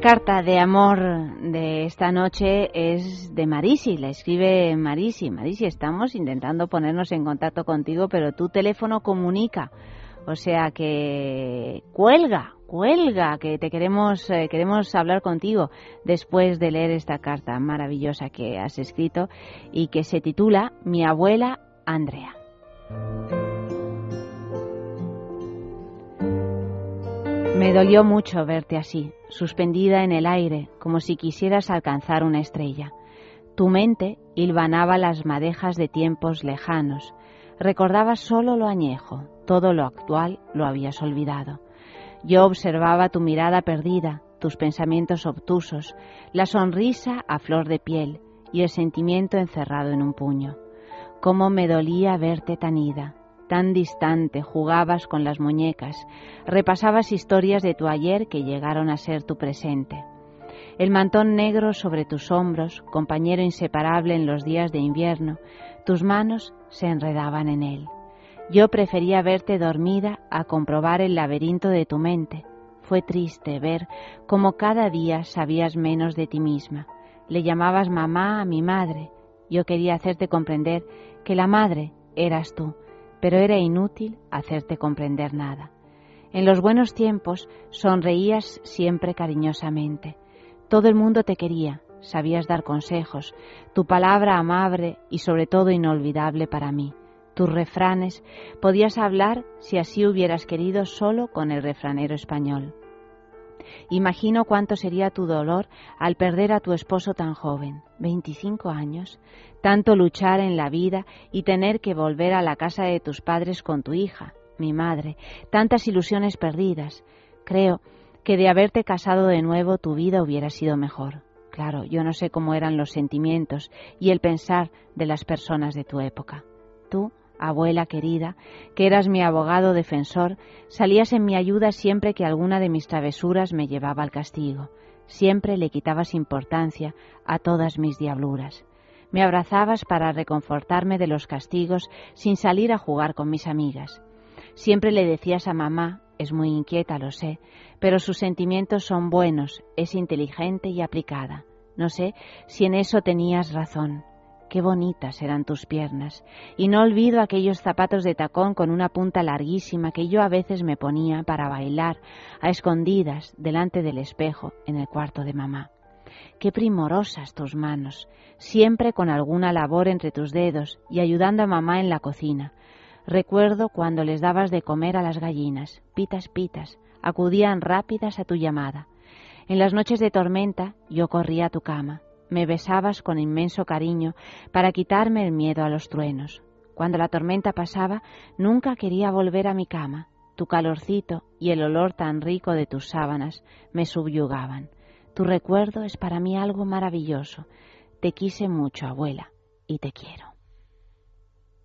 Carta de amor de esta noche es de Marisi, la escribe Marisi. Marisi, estamos intentando ponernos en contacto contigo, pero tu teléfono comunica. O sea que cuelga, cuelga, que te queremos, eh, queremos hablar contigo después de leer esta carta maravillosa que has escrito y que se titula Mi abuela Andrea. Me dolió mucho verte así, suspendida en el aire, como si quisieras alcanzar una estrella. Tu mente hilvanaba las madejas de tiempos lejanos, recordabas solo lo añejo, todo lo actual lo habías olvidado. Yo observaba tu mirada perdida, tus pensamientos obtusos, la sonrisa a flor de piel y el sentimiento encerrado en un puño. Cómo me dolía verte tan ida, tan distante, jugabas con las muñecas, repasabas historias de tu ayer que llegaron a ser tu presente. El mantón negro sobre tus hombros, compañero inseparable en los días de invierno, tus manos se enredaban en él. Yo prefería verte dormida a comprobar el laberinto de tu mente. Fue triste ver cómo cada día sabías menos de ti misma. Le llamabas mamá a mi madre. Yo quería hacerte comprender que la madre eras tú, pero era inútil hacerte comprender nada. En los buenos tiempos sonreías siempre cariñosamente. Todo el mundo te quería, sabías dar consejos, tu palabra amable y sobre todo inolvidable para mí tus refranes, podías hablar, si así hubieras querido, solo con el refranero español. Imagino cuánto sería tu dolor al perder a tu esposo tan joven, 25 años, tanto luchar en la vida y tener que volver a la casa de tus padres con tu hija, mi madre, tantas ilusiones perdidas. Creo que de haberte casado de nuevo tu vida hubiera sido mejor. Claro, yo no sé cómo eran los sentimientos y el pensar de las personas de tu época. Tú abuela querida, que eras mi abogado defensor, salías en mi ayuda siempre que alguna de mis travesuras me llevaba al castigo. Siempre le quitabas importancia a todas mis diabluras. Me abrazabas para reconfortarme de los castigos sin salir a jugar con mis amigas. Siempre le decías a mamá, es muy inquieta, lo sé, pero sus sentimientos son buenos, es inteligente y aplicada. No sé si en eso tenías razón. Qué bonitas eran tus piernas. Y no olvido aquellos zapatos de tacón con una punta larguísima que yo a veces me ponía para bailar a escondidas delante del espejo en el cuarto de mamá. Qué primorosas tus manos, siempre con alguna labor entre tus dedos y ayudando a mamá en la cocina. Recuerdo cuando les dabas de comer a las gallinas, pitas, pitas, acudían rápidas a tu llamada. En las noches de tormenta yo corría a tu cama, me besabas con inmenso cariño para quitarme el miedo a los truenos. Cuando la tormenta pasaba, nunca quería volver a mi cama. Tu calorcito y el olor tan rico de tus sábanas me subyugaban. Tu recuerdo es para mí algo maravilloso. Te quise mucho, abuela, y te quiero.